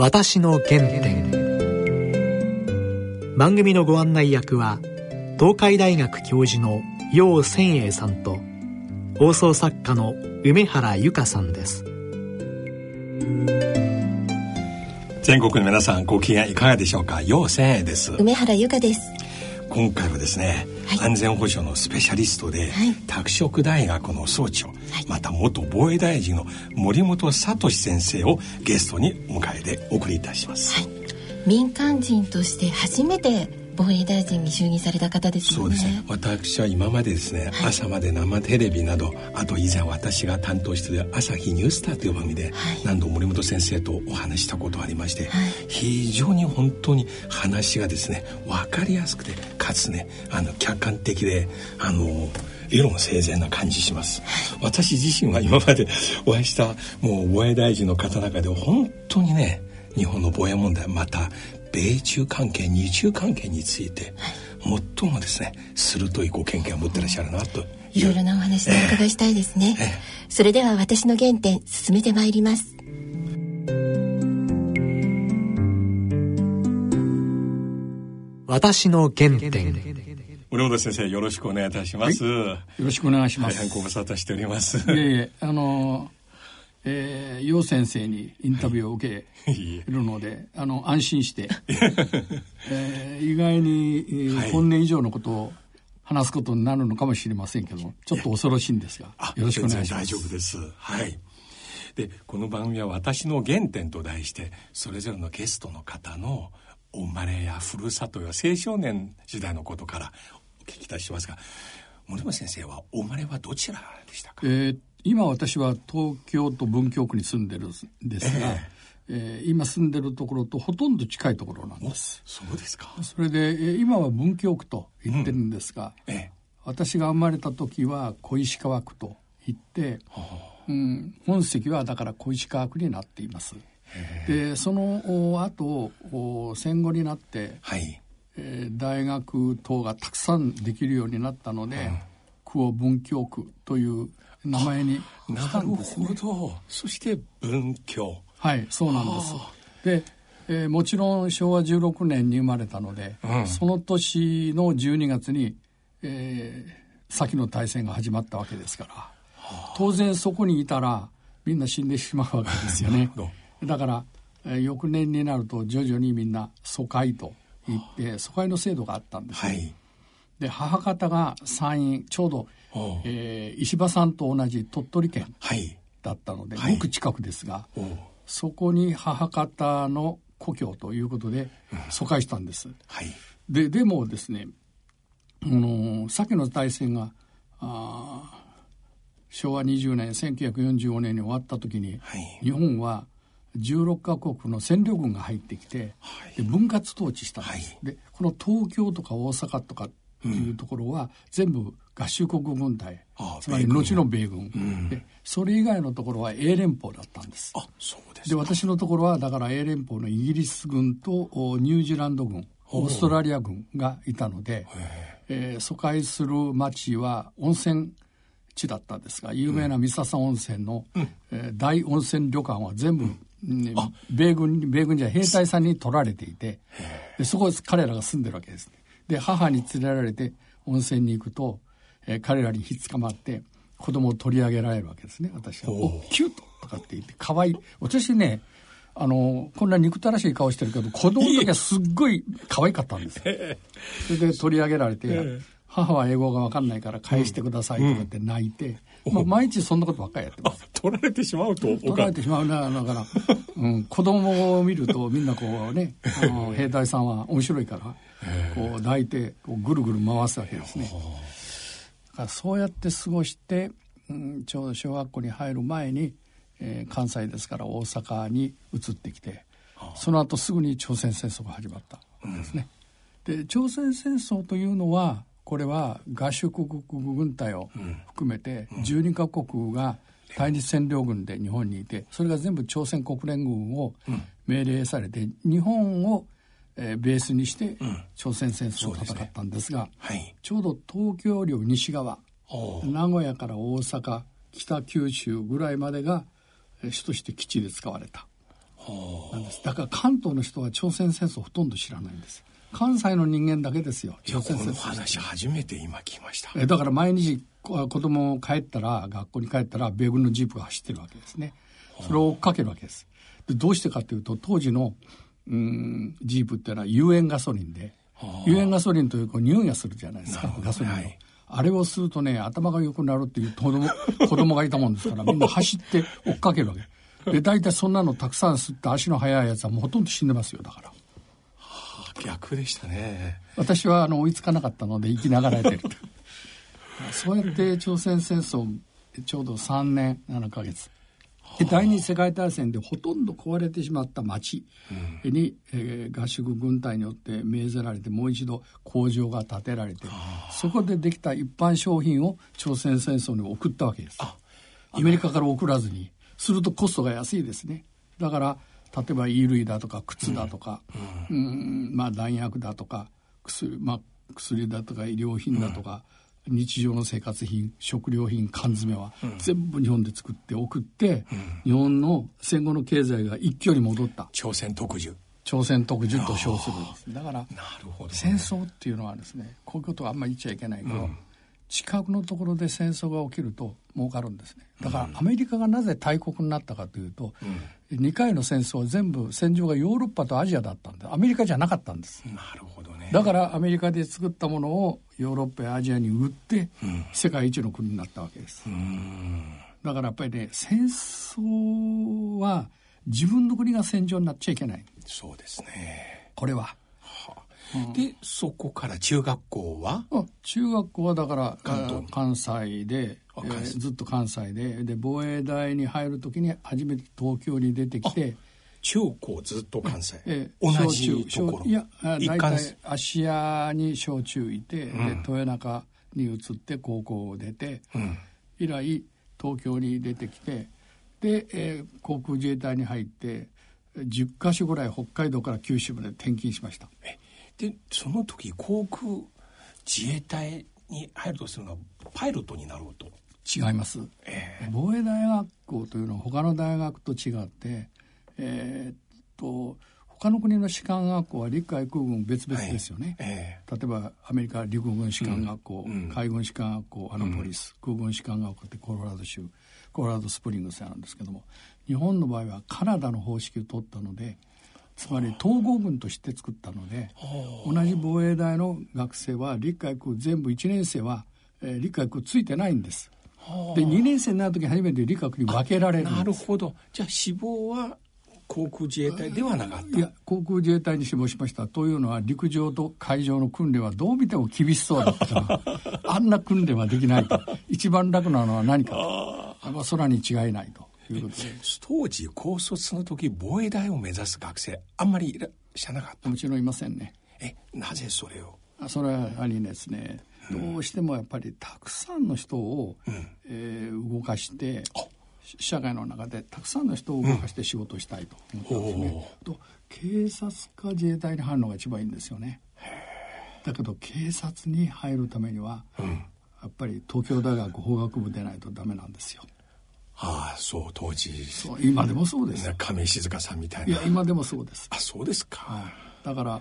私の原点。番組のご案内役は東海大学教授の楊千栄さんと放送作家の梅原由香さんです。全国の皆さんご機嫌いかがでしょうか？楊千栄です。梅原由香です。今回はですね、はい、安全保障のスペシャリストで、はい、拓殖大学の総長、はい、また元防衛大臣の森本聡先生をゲストにお迎えでお送りいたします、民間人として初めて防衛大臣に就任された方ですよね。そうですね。私は今までですね、はい、朝まで生テレビなど、あと以前私が担当している朝日ニュースターという番組で、はい、何度森本先生とお話したことがありまして、はい、非常に本当に話がですね、分かりやすくて、かつね、あの客観的で、あの。理論整然な感じします、私自身は今まで お会いしたもう防衛大臣の方の中で本当にね日本の防衛問題また米中関係日中関係について、最もですね鋭いご見解を持ってらっしゃるなといろいろなお話をお伺いしたいですね、えーえ。ー、それでは私の原点進めてまいります。私の原点。森本先生よろしくお願いいたします、はい、よろしくお願いします。大変ご無沙汰しております。いえいえあのえー、楊先生にインタビューを受けるので、あの安心して、えー、意外に、えー、本年以上のことを話すことになるのかもしれませんけどちょっと恐ろしいんですがよろしくお願いします。大丈夫です。はい。でこの番組は「私の原点」と題してそれぞれのゲストの方のお生まれやふるさとや青少年時代のことからお聞きいたしますが森本先生はお生まれはどちらでしたか、えー、今私は東京都文京区に住んでるんですが、えーえー、今住んでるところとほとんど近いところなんです。そうですか。それで、えー、今は文京区と言ってるんですが、うんえ。私が生まれた時は小石川区と言って、うん、本籍はだから小石川区になっています。でその後戦後になって、はい。えー、大学等がたくさんできるようになったので、うん、区を文京区という名前に。したんです、ね、なるほど。そして文教。はいそうなんです。で、えー、もちろん昭和16年に生まれたので、うん、その年の12月に、えー、先の大戦が始まったわけですから。当然そこにいたらみんな死んでしまうわけですよね。だから、えー、翌年になると徐々にみんな疎開と言って疎開の制度があったんですね、はいで母方が山陰ちょうどえー、石破さんと同じ鳥取県だったので、はい、ごく近くですが、そこに母方の故郷ということで疎開したんです。はい、ででもですね、あの先の大戦があ昭和20年1945年に終わった時に、はい、日本は16カ国の占領軍が入ってきて、はい、で分割統治したんです、でこの東京とか大阪とかというところは全部合衆国軍隊、つまり後の米軍、うん、でそれ以外のところは英連邦だったんです。あそうですで私のところはだから英連邦のイギリス軍とニュージーランド軍オーストラリア軍がいたので、え。ー、疎開する町は温泉地だったんですが有名な三笹温泉の、うん、えー、大温泉旅館は全部、うん。米軍米軍じゃ兵隊さんに取られていてでそこ彼らが住んでるわけですね。で母に連れられて温泉に行くと、えー、彼らにひっ捕まって子供を取り上げられるわけですね。私は「おキュート!」とかって言って可愛い。私ねあのこんな憎たらしい顔してるけど子供の時はすっごい可愛かったんですよ。それで取り上げられて、母は英語が分かんないから返してくださいとかって泣いて、うん、まあ、毎日そんなことばっかりやってます。取られてしまうと取られてしまうなだから、うん、子供を見るとみんなこうね あの兵隊さんは面白いからこう抱いてこうぐるぐる回すわけですね。だからそうやって過ごして、うん、ちょうど小学校に入る前に、えー、関西ですから大阪に移ってきてその後すぐに朝鮮戦争が始まったんですね。うん、で朝鮮戦争というのはこれは合衆国軍隊を含めて12カ国が対日占領軍で日本にいてそれが全部朝鮮国連軍を命令されて日本をえー、ベースにして朝鮮戦争を戦ったんですが、ね。はい、ちょうど東京領西側名古屋から大阪北九州ぐらいまでが主として基地で使われた。なんです。だから関東の人は朝鮮戦争ほとんど知らないんです。関西の人間だけですよ朝鮮戦争。この話初めて今聞きました。えだから毎日子供帰ったら学校に帰ったら米軍のジープが走ってるわけですね。それを追っかけるわけです。でどうしてかというと当時のうんジープっていうのは有塩ガソリンで有塩ガソリンというか匂いがするじゃないですかガソリンの、はい、あれをするとね頭が良くなるっていう子供子供がいたもんですからみんな走って追っかけるわけ。で大体そんなのたくさん吸って足の速いやつはもうほとんど死んでますよだから。はあ、逆でしたね。私はあの追いつかなかったので生きながらえてるそうやって朝鮮戦争ちょうど3年7か月。で第二次世界大戦でほとんど壊れてしまった町に、うん、えー、合宿軍隊によって命ぜられてもう一度工場が建てられてそこでできた一般商品を朝鮮戦争に送ったわけです。アメリカから送らずにするとコストが安いですね。だから例えば衣類だとか靴だとか、うん、うん、まあ、弾薬だとか薬,、まあ、薬だとか医療品だとか、うん日常の生活品食料品缶詰は全部日本で作って送って、うん、日本の戦後の経済が一挙に戻った。朝鮮特需。朝鮮特需と称するんです。だから、ね、戦争っていうのはですねこういうことはあんまり言っちゃいけないけど、うん、近くのところで戦争が起きると儲かるんですね。だからアメリカがなぜ大国になったかというと、うん、2回の戦争は全部戦場がヨーロッパとアジアだったんでアメリカじゃなかったんです。なるほどね。だからアメリカで作ったものをヨーロッパやアジアに売って、世界一の国になったわけです。だからやっぱりね戦争は自分の国が戦場になっちゃいけない。そうですね。これは。でそこから中学校は？中学校はだから関西で、えー、ずっと関西でで防衛大に入る時に初めて東京に出てきて中高ずっと関西、え同じところ。いや大体芦屋に小中いて、うん、で豊中に移って高校を出て、うん、以来東京に出てきてで、えー、航空自衛隊に入って10か所ぐらい北海道から九州まで転勤しました。でその時航空自衛隊に入るとするのはパイロットになろうと？違います、えー、防衛大学校というのは他の大学と違ってえー、っと他の国の士官学校は陸海空軍別々ですよね、はい。えー、例えばアメリカ陸軍士官学校、うん、海軍士官学校アナポリス、うん、空軍士官学校ってコロラド州コロラドスプリングスなんですけども日本の場合はカナダの方式を取ったのでつまり統合軍として作ったので同じ防衛大の学生は陸海空全部1年生は、えー、陸海空ついてないんです。で2年生になる時初めて陸海空に分けられるなるほど。じゃあ志望は航空自衛隊ではなかった。いや航空自衛隊に志望しました。というのは陸上と海上の訓練はどう見ても厳しそうだった。あんな訓練はできないと。一番楽なのは何か。と空に違いないと。いうことで当時高卒の時防衛大を目指す学生あんまりいらっしゃなかった。もちろんいませんね。えなぜそれを？それはやはりですね、どうしてもやっぱりたくさんの人を、うん、えー、動かして社会の中でたくさんの人を動かして仕事をしたいと思ってますね。うん、と警察か自衛隊に入るのが一番いいんですよね。だけど警察に入るためには、うん、やっぱり東京大学法学部でないとダメなんですよ。ああそう当時。そう今でもそうです。亀井静香さんみたいな。いや今でもそうです。あそうですか、はい。だから、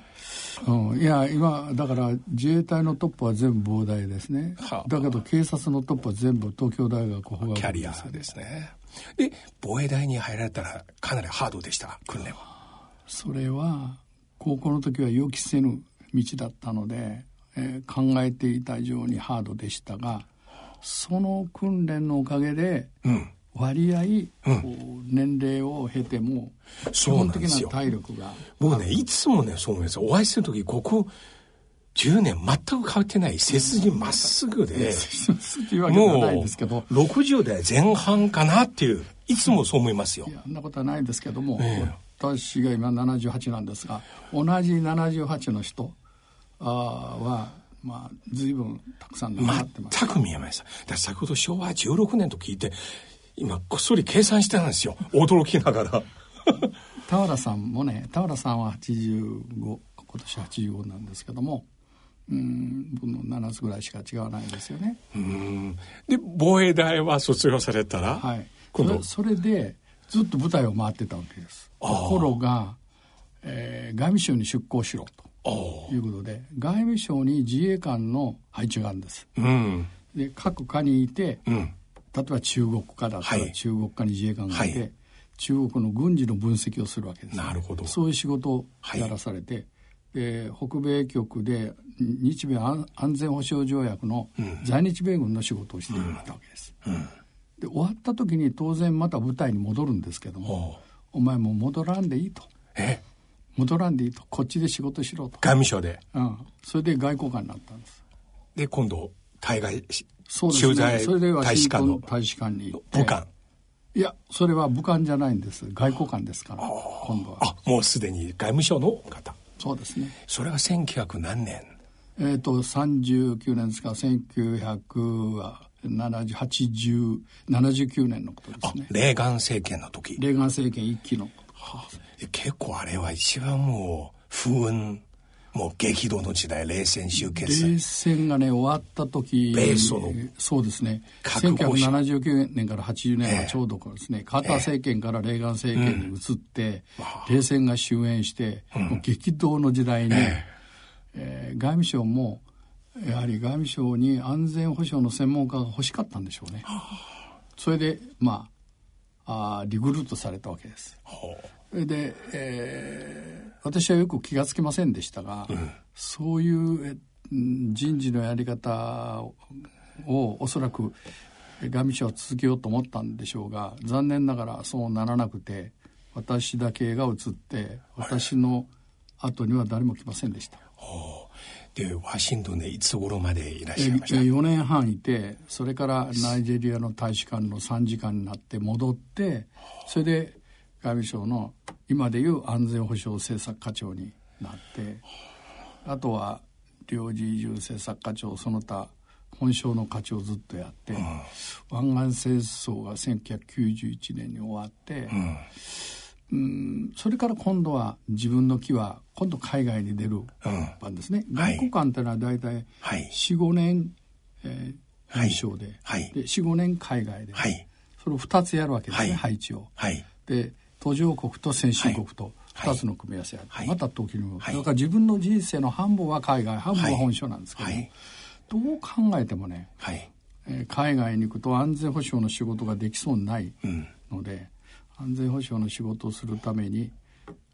うん、いや今だから自衛隊のトップは全部膨大ですね、はあ、だけど警察のトップは全部東京大学法学部キャリアですねで防衛大に入られたらかなりハードでした訓練は。それは高校の時は予期せぬ道だったので、えー、考えていた以上にハードでしたがその訓練のおかげで、うん。割合、うん、年齢を経ても基本的な体力が。僕ねいつもねそう思います。お会いする時ここ10年全く変わってない背筋まっすぐで、もう60代前半かなっていういつもそう思いますよ。いやそんなことはないんですけども、えー、私が今78なんですが同じ78の人あはまあ随分たくさんなってます。全く見えました。だ先ほど昭和16年と聞いて今こっそり計算してたんですよ驚きながら 俵さんもね俵さんは85今年85なんですけどもうん僕の7つぐらいしか違わないですよね。うん。で防衛大は卒業されたらはい。今度。それでずっと部隊を回ってたわけです。ところが、えー、外務省に出向しろということで外務省に自衛官の配置があるんです、うん、で各課にいて、うん、例えば中国課だったら中国課に自衛官がいて、はい、中国の軍事の分析をするわけです、ね、なるほど。そういう仕事をやらされて、はいで北米局で日米安全保障条約の在日米軍の仕事をしていたわけです。うん。うん、で終わった時に当然また舞台に戻るんですけども「お前もう戻らんでいい」と。え？戻らんでいいと。こっちで仕事しろと。外務省で？うん。それで外交官になったんです。で今度対外そうですね。それで大使館の大使館に。武官。いやそれは武官じゃないんです。外交官ですから今度は。あもうすでに外務省の方そうですね。それは1900何年？えっ、ー、と39年ですか？198079年のことですね。レーガン政権の時。レーガン政権一期の、はあ、結構あれは一番もう不運もう激動の時代冷戦終結。冷戦がね終わった時米ソのそうですね。1979年から80年はちょうどこですね、えー、カーター政権からレーガン政権に移って、うん、冷戦が終焉して、うん、もう激動の時代に、えー、えー、外務省もやはり外務省に安全保障の専門家が欲しかったんでしょうね。それでまああリクルートされたわけです。それで、えー、私はよく気が付きませんでしたが、うん、そういう人事のやり方をおそらく外務省は続けようと思ったんでしょうが残念ながらそうならなくて私だけが移って私の後には誰も来ませんでした。でワシントンでいつ頃までいらっしゃいました？4年半いてそれからナイジェリアの大使館の3時間になって戻ってそれで外務省の今でいう安全保障政策課長になってあとは領事移住政策課長その他本省の課長をずっとやって、うん、湾岸戦争が1991年に終わって、うん、うんそれから今度は自分の木は今度海外に出る番ですね、うん、外交官っていうのは大体45年、えー、本省で,、はい、で45年海外で、はい、それを2つやるわけですね、はい、配置を。はい、で途上国と先進国と2つの組み合わせがあって、また時にも、だから自分の人生の半分は海外半分は本省なんですけども、どう考えてもね、はい。えー、海外に行くと安全保障の仕事ができそうにないので、うん、安全保障の仕事をするために、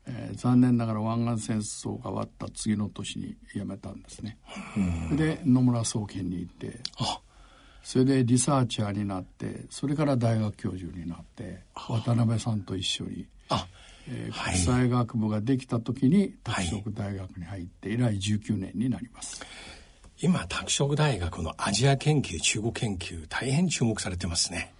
えー、残念ながら湾岸戦争が終わった次の年に辞めたんですね。うん、で野村総研に行ってそれでリサーチャーになってそれから大学教授になって渡辺さんと一緒に、えー、国際学部ができた時に拓殖大学に入って以来19年になります。今拓殖大学のアジア研究中国研究大変注目されてますね。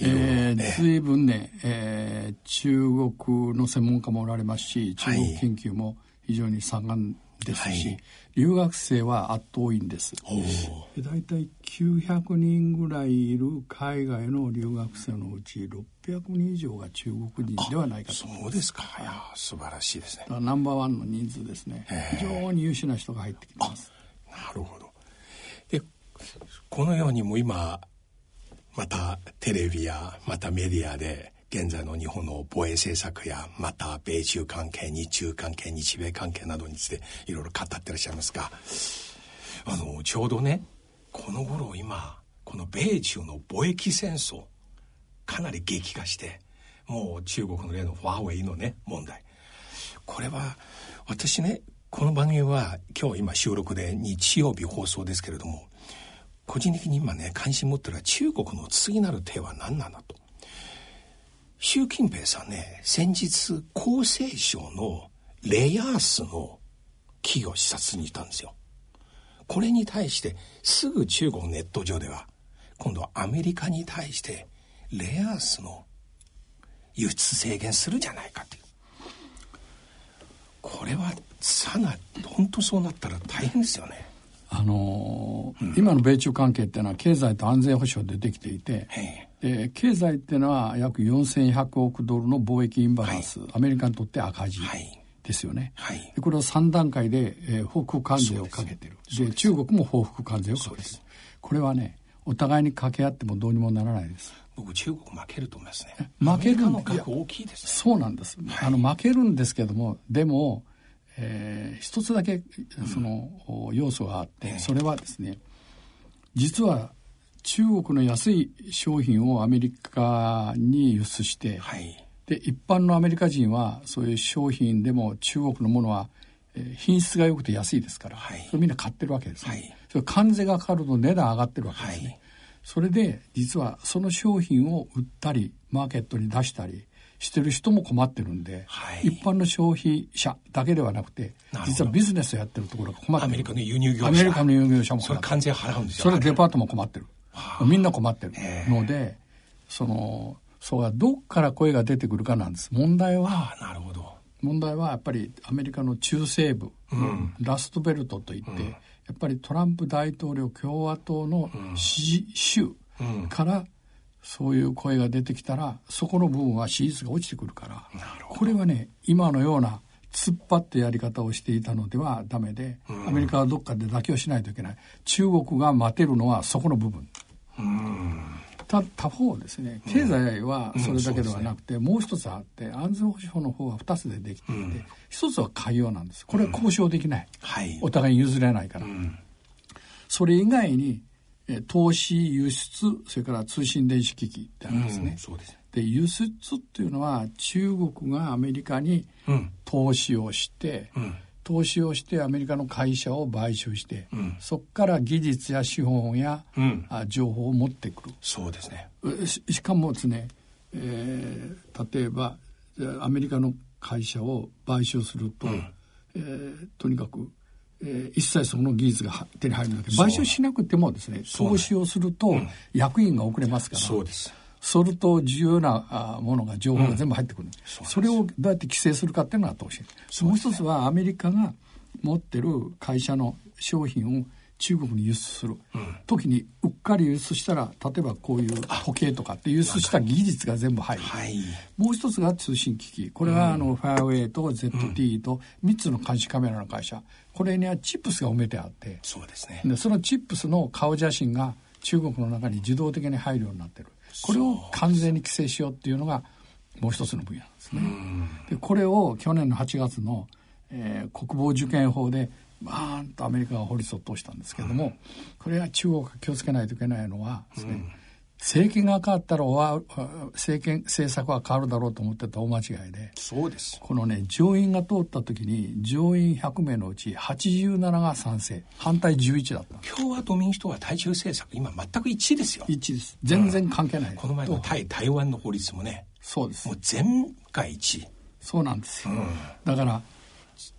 えー、随分ね、えー、中国の専門家もおられますし中国研究も非常に盛んですし、はい、留学生は圧倒多いんです。大体900人ぐらいいる海外の留学生のうち600人以上が中国人ではないかと。そうですか。いや素晴らしいですね。ナンバーワンの人数ですね。非常に優秀な人が入ってきます。なるほど。でこのようにも今またテレビやまたメディアで現在の日本の防衛政策やまた米中関係日中関係日米関係などについていろいろ語ってらっしゃいますがあのちょうどねこの頃今この米中の貿易戦争かなり激化してもう中国の例のファーウェイのね問題。これは私ねこの番組は今日今収録で日曜日放送ですけれども個人的に今ね関心持ってるのは中国の次なる手は何なんだと。習近平さんね、先日、厚生省のレアースの企業視察に行ったんですよ。これに対して、すぐ中国ネット上では、今度はアメリカに対して、レアースの輸出制限するじゃないかという。これは、さな、本当そうなったら大変ですよね。あのーうん、今の米中関係っていうのは経済と安全保障でできていて、で経済っていうのは約4100億ドルの貿易インバランス、はい、アメリカにとって赤字ですよね、はい、でこれを3段階で、えー、報復関税をかけてる。で中国も報復関税をかけてる。これはねお互いに掛け合ってもどうにもならないです。僕中国負けると思いますね。負けるの額大きいです、ね、そうなんです、はい、あの負けるんですけどもでも、えー、一つだけその、うん、要素があって、それはですね実は中国の安い商品をアメリカに輸出して、はい、で一般のアメリカ人はそういう商品でも中国のものは品質が良くて安いですから、はい、それみんな買ってるわけですね、はい、それ関税がかかると値段上がってるわけですね、はい、それで実はその商品を売ったりマーケットに出したりしてる人も困ってるんで、はい、一般の消費者だけではなくて実はビジネスやってるところが困ってるアメリカの輸入業者アメリカの輸入業者も。それ関税払うんですよ。それデパートも困ってる。みんな困ってる。のでそのそうどっから声が出てくるかなんです。問題はなるほど。問題はやっぱりアメリカの中西部、うん、ラストベルトといって、うん、やっぱりトランプ大統領共和党の支持州からそういう声が出てきたらそこの部分は支持率が落ちてくるからこれはね今のような突っ張ってやり方をしていたのではダメで、うん、アメリカはどっかで妥協しないといけない。中国が待てるのはそこの部分。他他方ですね経済はそれだけではなくて、うんね、もう一つあって安全保障の方は2つでできていて、うん、一つは海洋なんです。これは交渉できない、はい、お互いに譲れないから、それ以外に投資輸出それから通信電子機器ってあるんですね、そうですで輸出っていうのは中国がアメリカに投資をして、うん。投資をしてアメリカの会社を買収して、うん、そこから技術や資本や、うん、情報を持ってくる。そうですね。ししかもですね、えー、例えばアメリカの会社を買収すると、うん、えー、とにかく、えー、一切その技術が手に入るんだけど買収しなくてもですね投資をすると役員が遅れますからそうです。それと重要なものが情報が全部入ってくる、うん、それをどうやって規制するかっていうのが投資、ね、もう一つはアメリカが持ってる会社の商品を中国に輸出する、うん、時にうっかり輸出したら例えばこういう時計とかって輸出した技術が全部入る、はい、もう一つが通信機器。これはあの、ファイアウェイと ZT と3つの監視カメラの会社。これにはチップスが埋めてあって。そうですね。でそのチップスの顔写真が中国の中に自動的に入るようになってる。これを完全に規制しようっていうのがもう一つの分野なんですね。でこれを去年の8月の、えー、国防受験法でバーンとアメリカが掘りそっとしたんですけども、これは中国が気をつけないといけないのはですね、政権が変わったら政権政策は変わるだろうと思ってた大間違いでそうです。このね上院が通った時に上院100名のうち87が賛成反対11だった。共和党民主党は対中政策今全く一致ですよ。一致です。全然関係ない、うん、この前の対台湾の法律もね。そうです。もう全会一致。そうなんですよ、うん、だから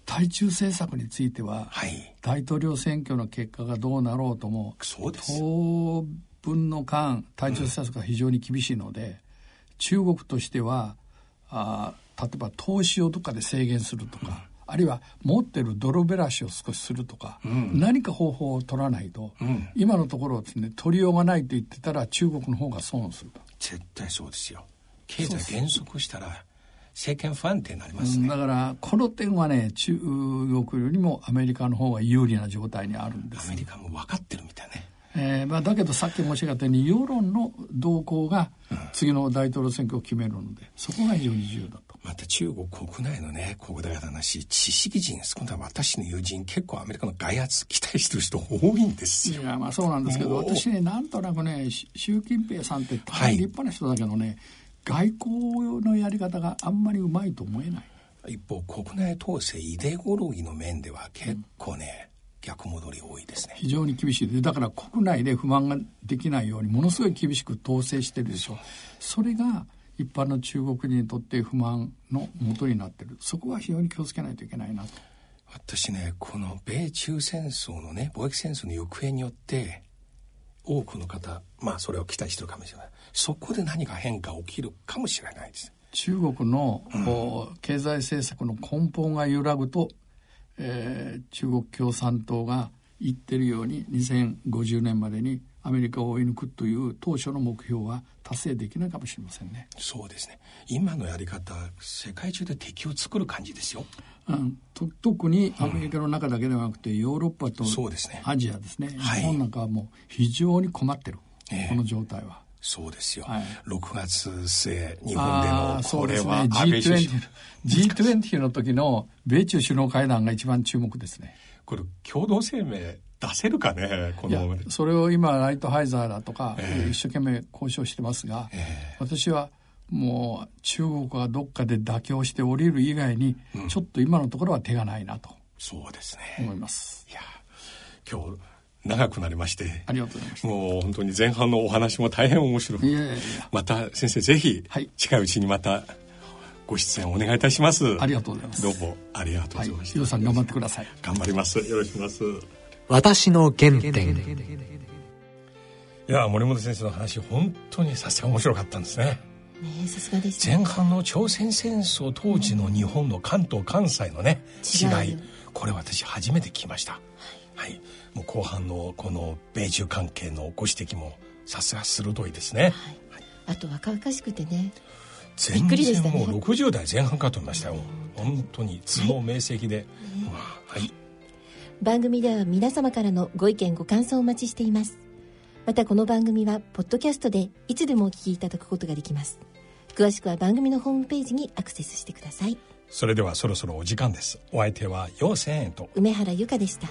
対中政策については、はい、大統領選挙の結果がどうなろうともそうです。分の間対中政策が非常に厳しいので、うん、中国としてはあ例えば投資をどっかで制限するとか、うん、あるいは持ってる泥べらしを少しするとか、うん、何か方法を取らないと、今のところですね取りようがないと言ってたら中国の方が損する絶対そうですよ。経済減速したら政権不安定になりますね、だからこの点はね中国よりもアメリカの方が有利な状態にあるんです。アメリカも分かってるみたいね。えーまあ、だけどさっき申し上げたように世論の動向が次の大統領選挙を決めるのでそこが非常に重要だと。また中国国内のね国大話知識人今度は私の友人結構アメリカの外圧期待してる人多いんですよ。いやまあそうなんですけど私ねなんとなくね習近平さんって大変立派な人だけどね、はい、外交のやり方があんまりうまいと思えない。一方国内統制イデオロギーの面では結構ね、うん。逆戻り多いですね。非常に厳しい。でだから国内で不満ができないようにものすごい厳しく統制してるでしょそれが一般の中国人にとって不満のもとになってる。そこは非常に気をつけないといけないなと。私ねこの米中戦争のね貿易戦争の行方によって多くの方まあそれを期待してるかもしれない。そこで何か変化起きるかもしれないです。中国の、うん、経済政策の根本が揺らぐとえー、中国共産党が言ってるように2050年までにアメリカを追い抜くという当初の目標は達成できないかもしれませんね。そうですね。今のやり方、世界中で敵を作る感じですよ。うん、と特にアメリカの中だけではなくて、うん、ヨーロッパとアジアですね。はい、日本なんかはもう非常に困ってる、えー、この状態は。そうですよ、はい、6月末日本でのこれは、ね、G20, G20 の時の米中首脳会談が一番注目ですね。これ共同声明出せるかねこの。それを今ライトハイザーだとか、えー、一生懸命交渉してますが、えー、私はもう中国がどっかで妥協して降りる以外に、うん、ちょっと今のところは手がないなとそうですね。思います。いや今日長くなりまして。ありがとうございますもう本当に前半のお話も大変面白くいやいやまた先生ぜひ、近いうちにまたご出演お願いいたします。ありがとうございます。どうもありがとうございました、はい、さん頑張ってください。頑張ります。よろしくお願いします私の原点。いや森本先生の話本当にさすが面白かったんですね。ねさすがです、ね、前半の朝鮮戦争当時の日本の関東関西のね違いこれ私初めて聞きました、はい、もう後半のこの米中関係のご指摘もさすが鋭いですね、はい、あと若々しくてね。全然もう60代前半かと思いましたよ、本当に頭脳明晰で、はい、はい、番組では皆様からのご意見ご感想をお待ちしています。またこの番組はポッドキャストでいつでもお聞きいただくことができます。詳しくは番組のホームページにアクセスしてください。それではそろそろお時間です。お相手は陽千円と梅原由香でした